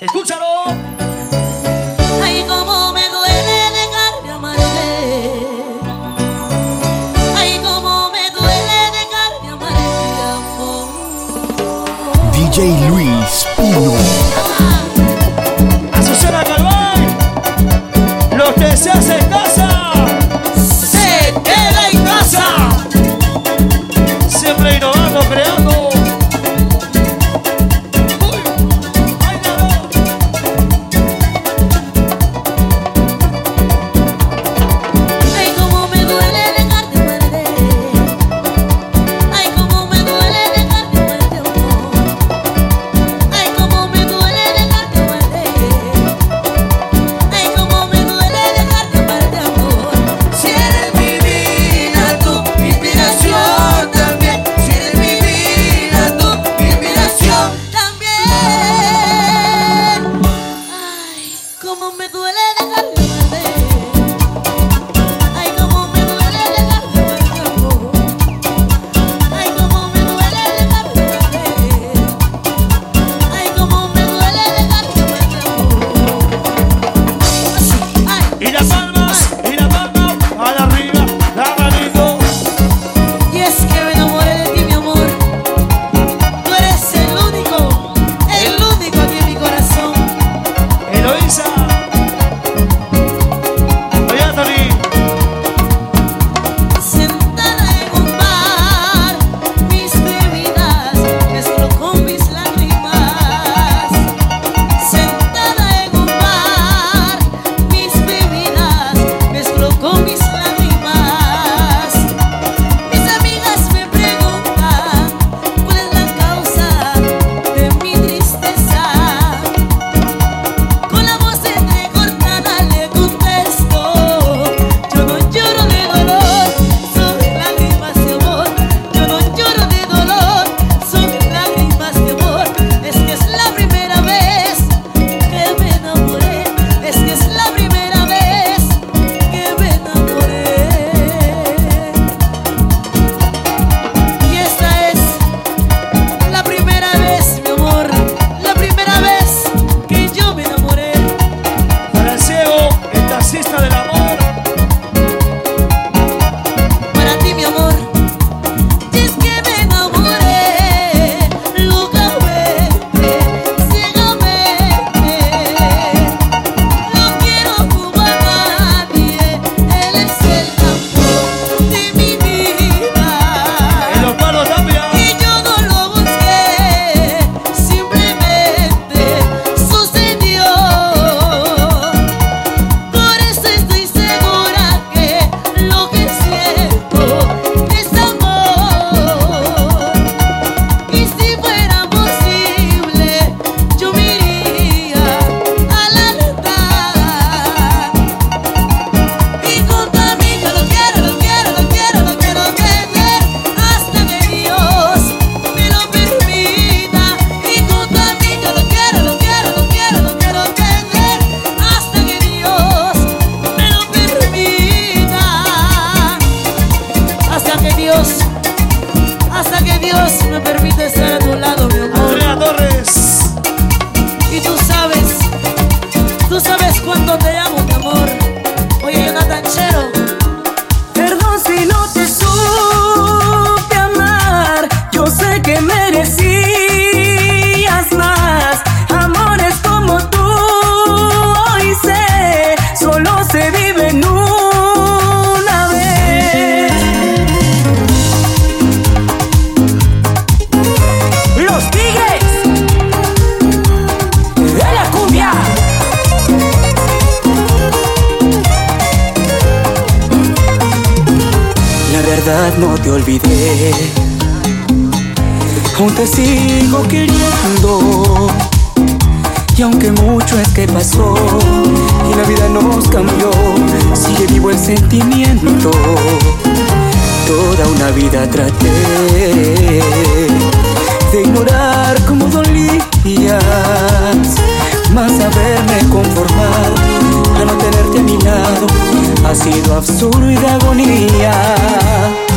Escúchalo. Ay, cómo me duele dejarme amarte. Ay, cómo me duele dejarme amarte, amor. DJ Luis Pino. Azucena Calván. Los que se hacen no te olvidé. Aún te sigo queriendo. Y aunque mucho es que pasó y la vida nos cambió, sigue vivo el sentimiento. Toda una vida traté de ignorar cómo dolías, más haberme conformado al no tenerte a mi lado ha sido absurdo y de agonía.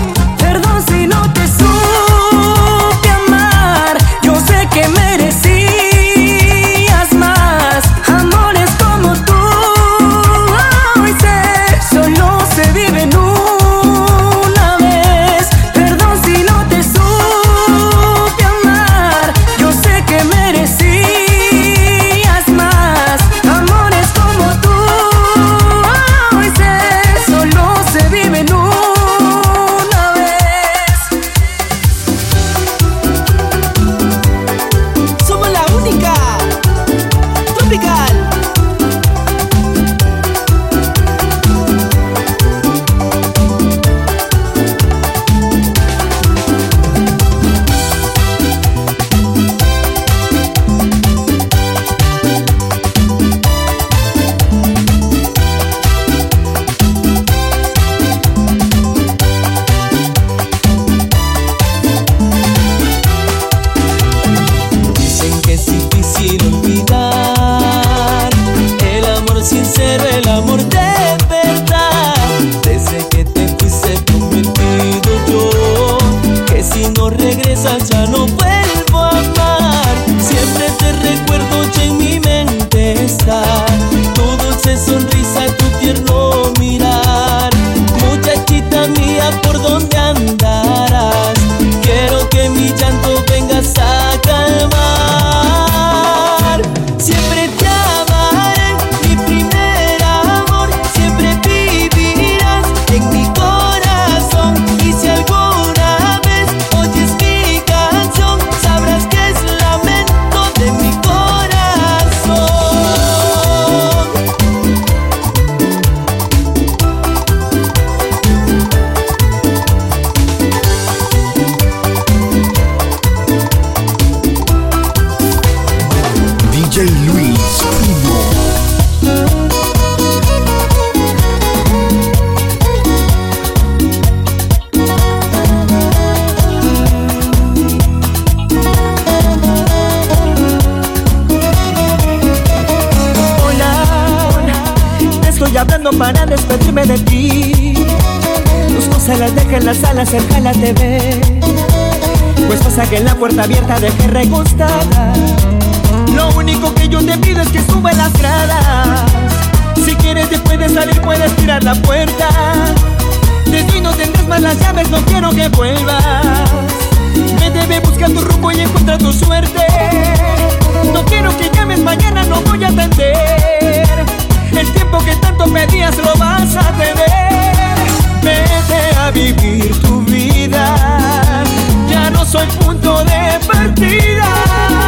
Para despedirme de ti. Tus cosas las dejé en la sala cerca de la TV. Pues pasa que la puerta abierta dejé recostada. Único que yo te pido es que sube las gradas. Si quieres te puedes salir, puedes tirar la puerta. De ti no tendrás más las llaves, no quiero que vuelvas. Me debe buscar tu rumbo y encuentra tu suerte. No quiero que llames mañana, no voy a atender. El tiempo que tanto pedías lo vas a tener. Vete a vivir tu vida. Ya no soy punto de partida.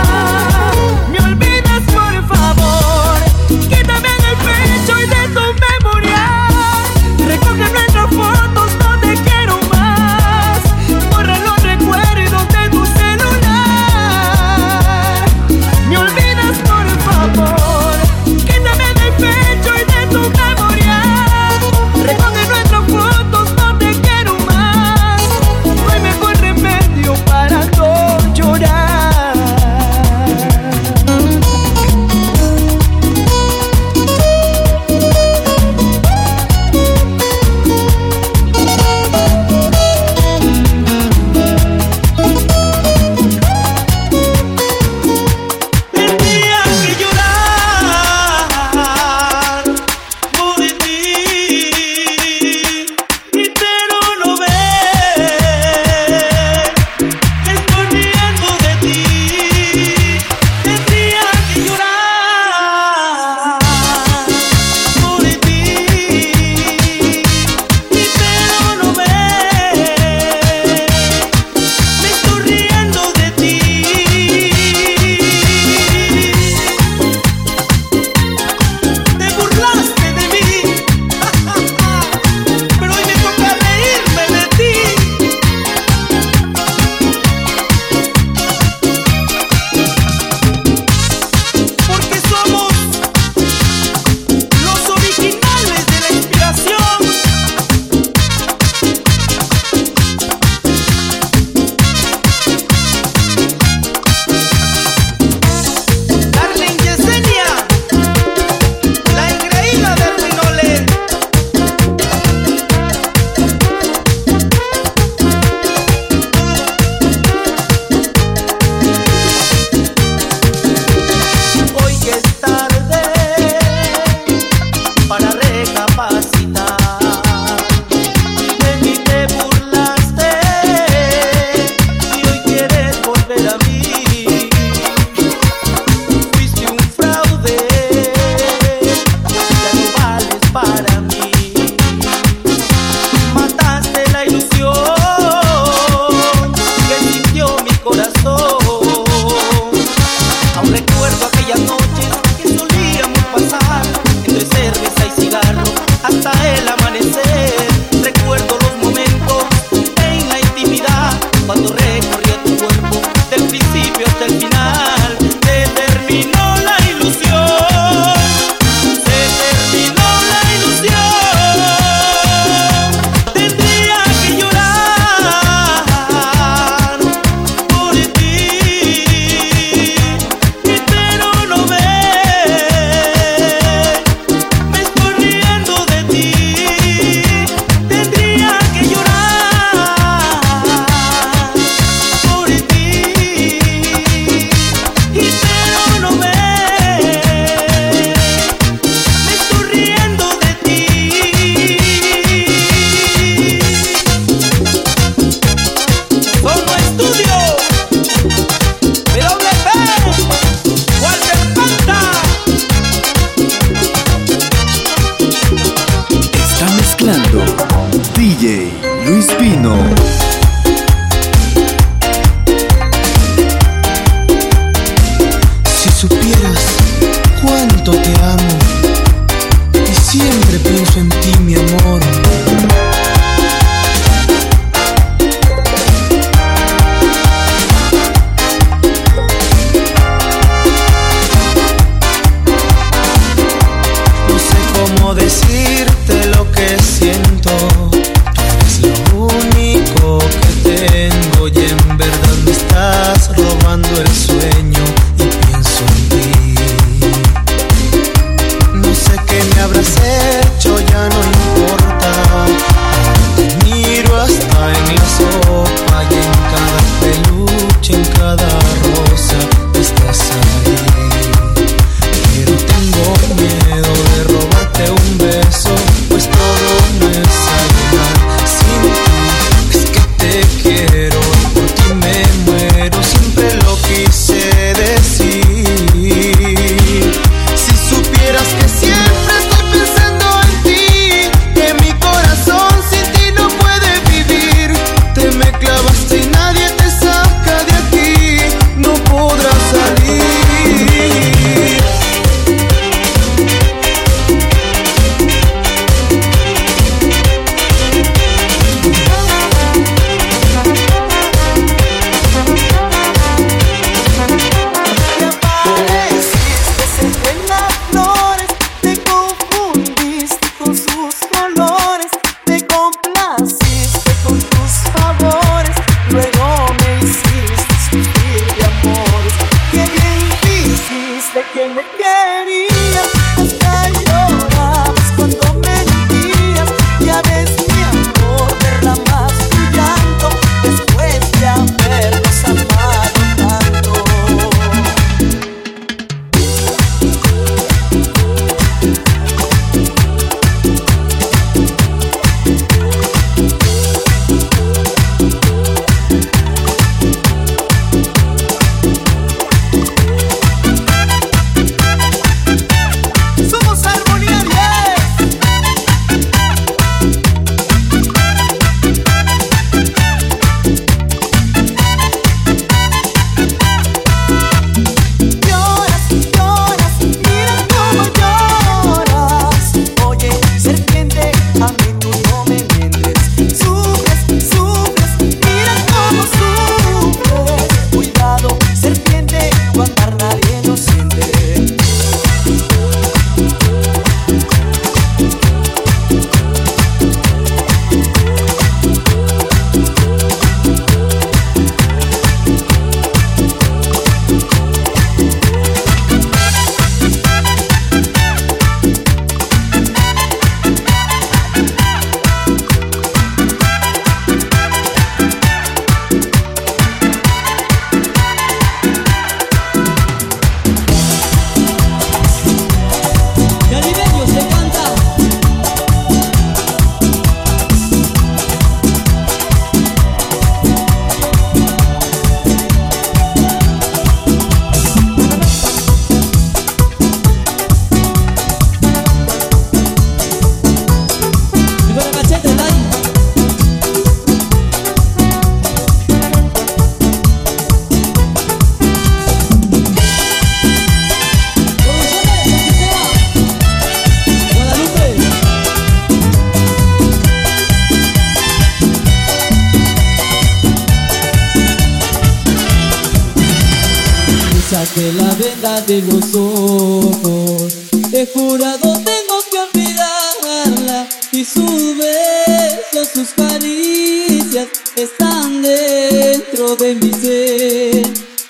De los ojos. He jurado tengo que olvidarla y sus besos, sus caricias están dentro de mi ser.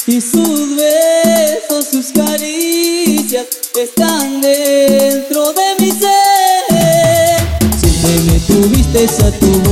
Y sus besos, sus caricias están dentro de mi ser. Siempre me tuviste a tu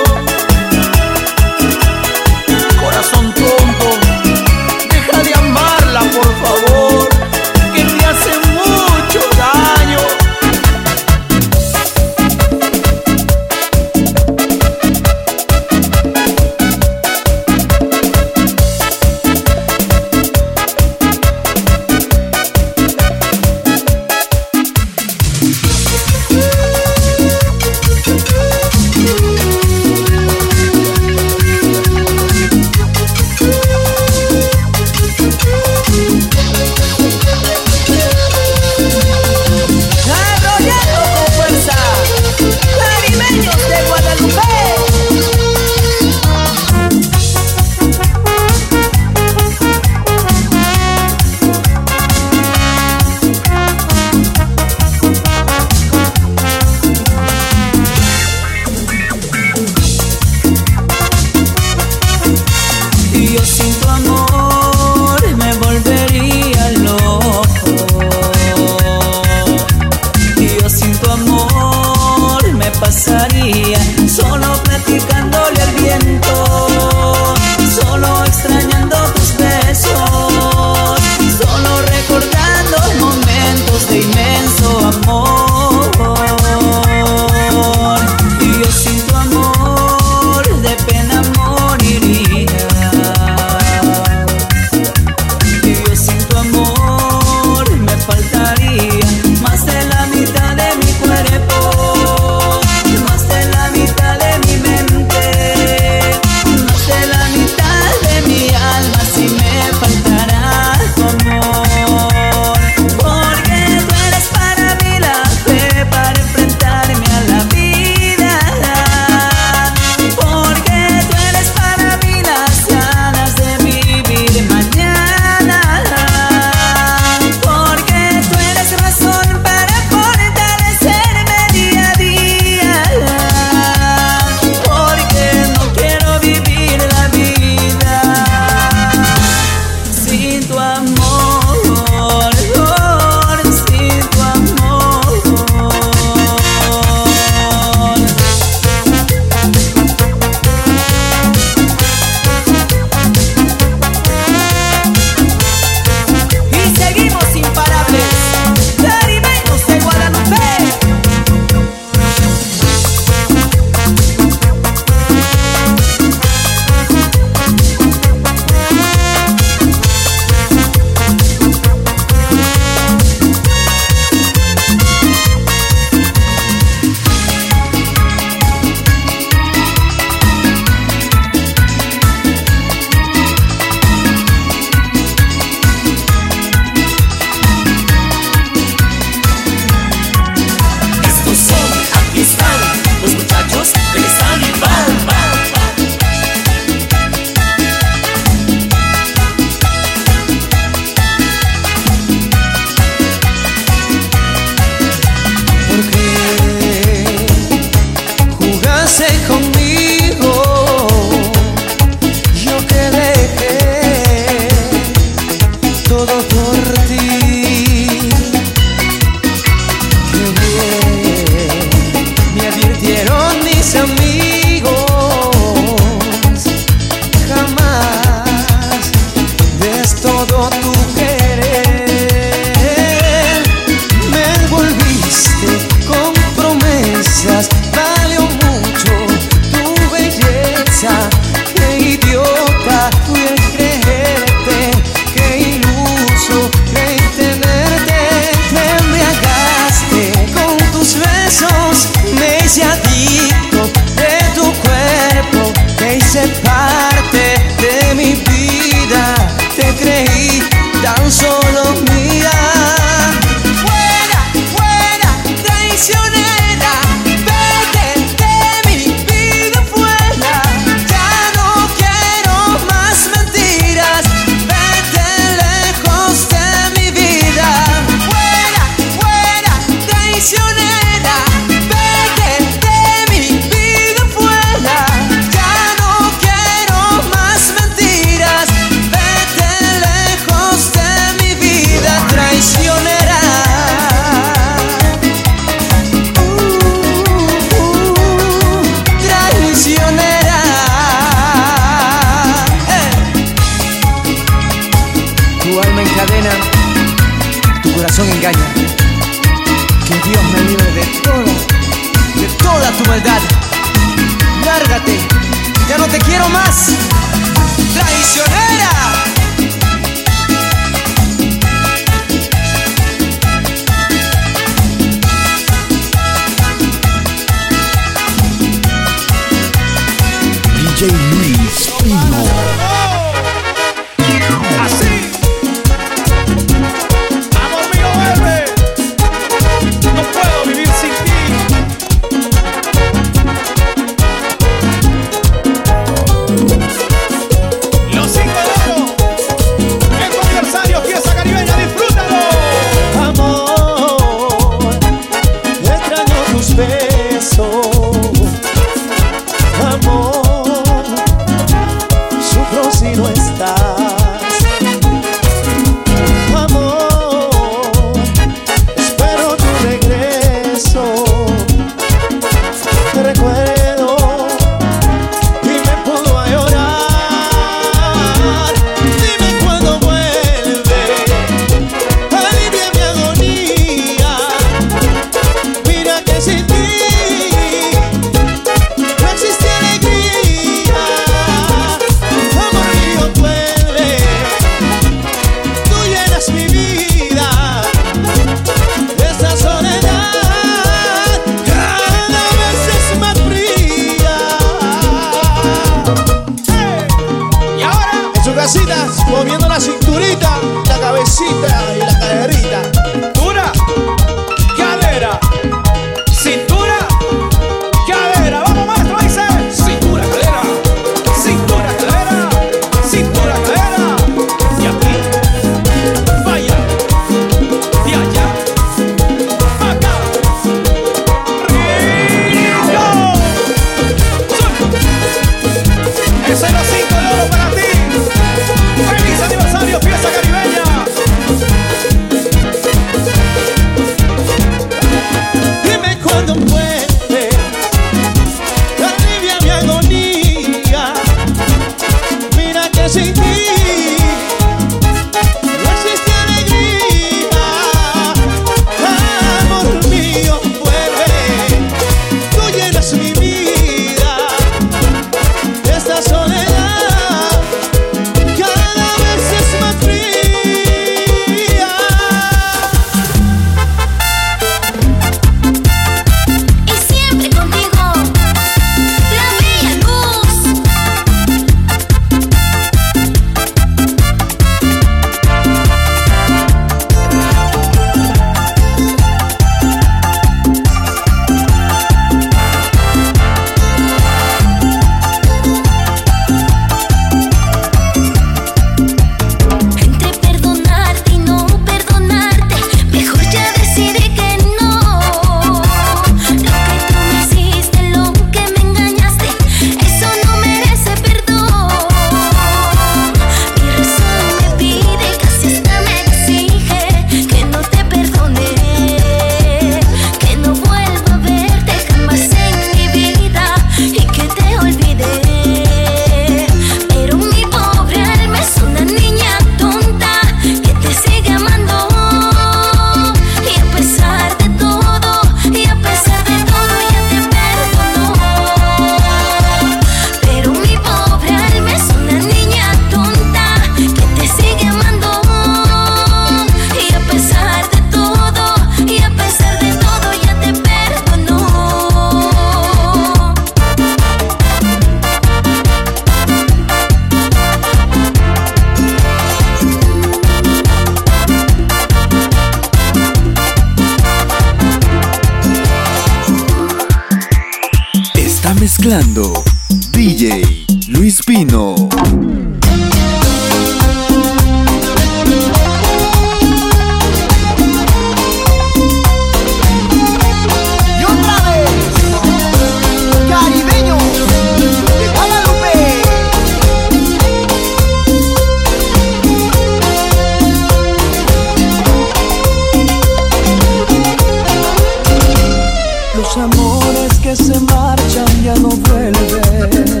marchan, ya no vuelven.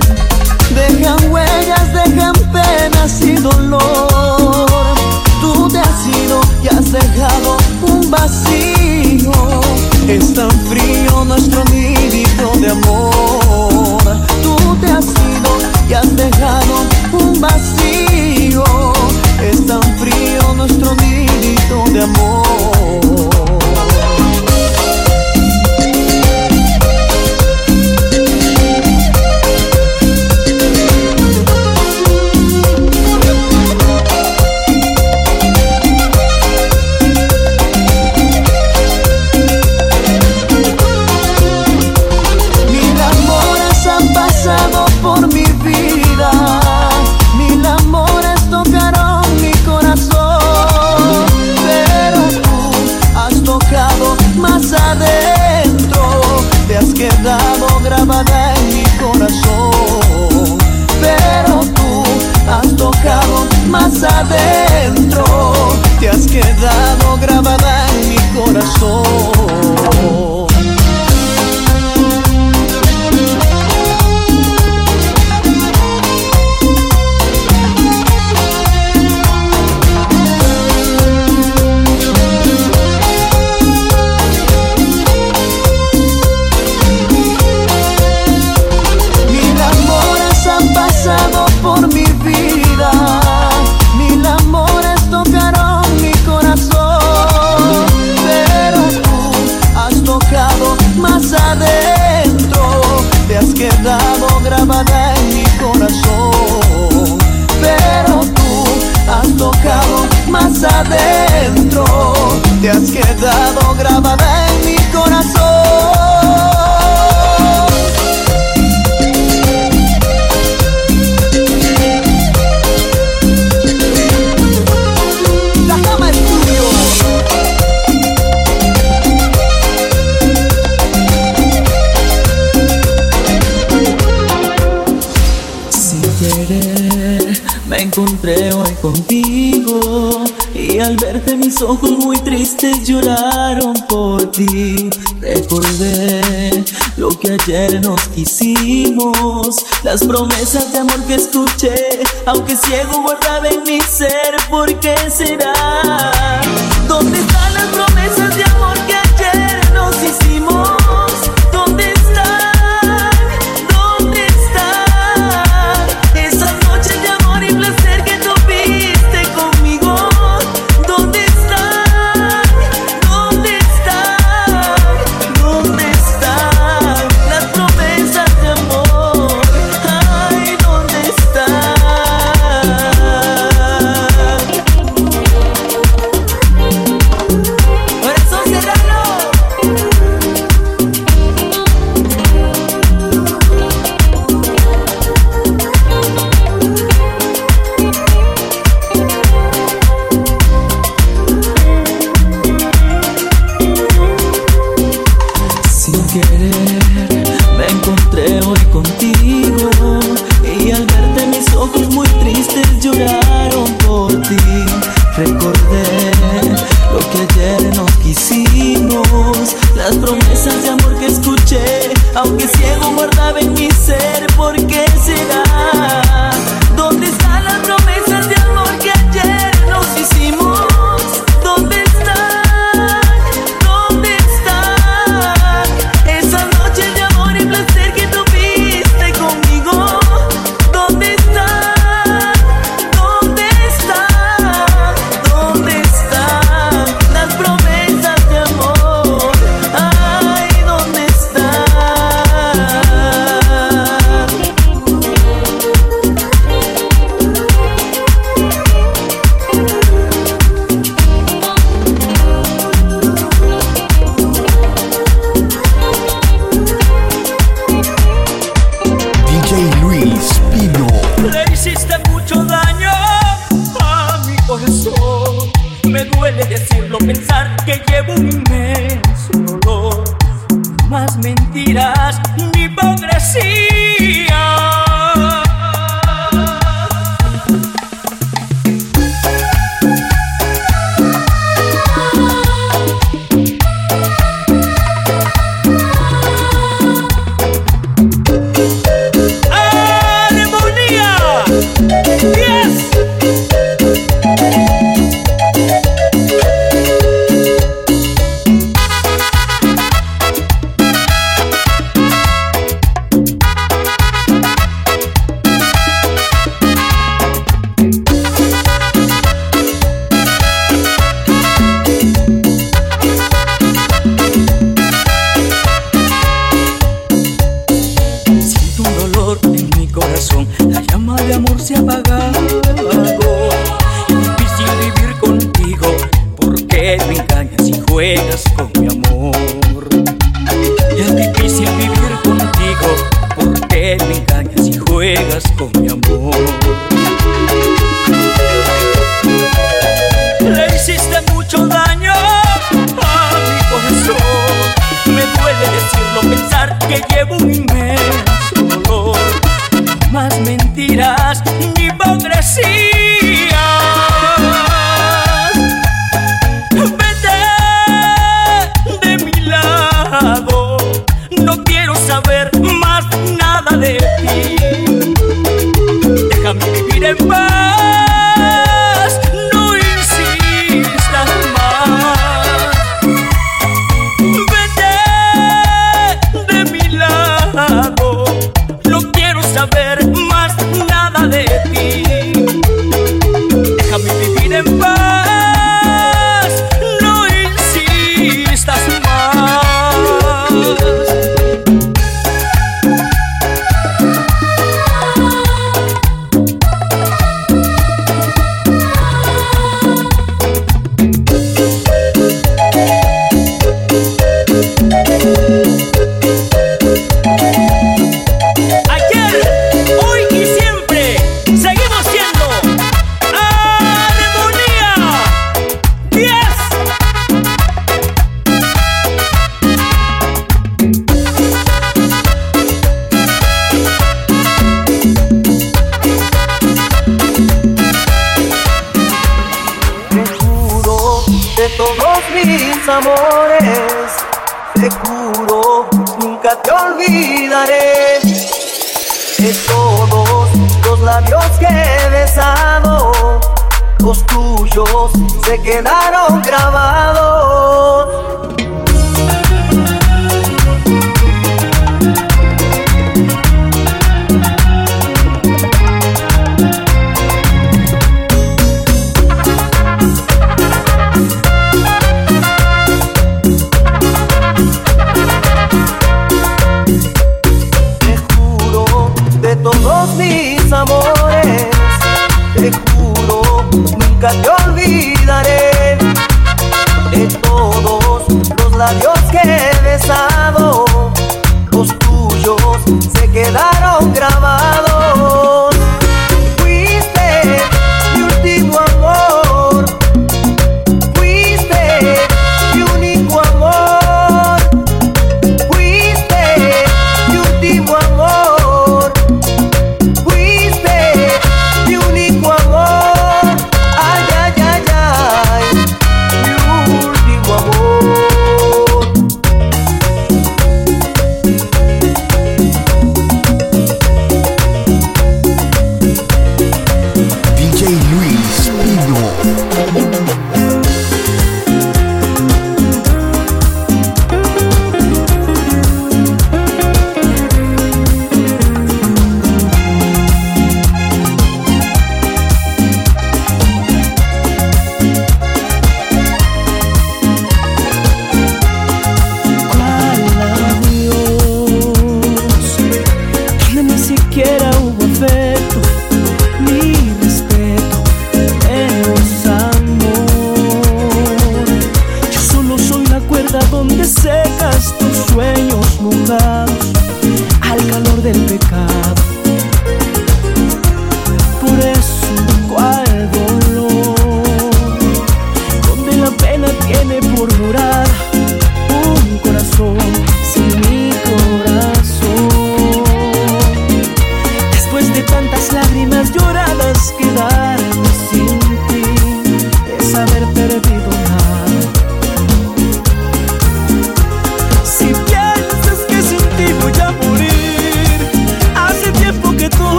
Dejan huellas, dejan penas y dolor. Tú te has ido y has dejado un vacío. Es tan frío nuestro nidito de amor. Tú te has ido y has dejado un vacío. Es tan frío nuestro nidito de amor. adentro, te has quedado grabada en mi corazón. Lloraron por ti. Recordé lo que ayer nos quisimos, las promesas de amor que escuché, aunque ciego guardaba en mi ser, ¿por qué será?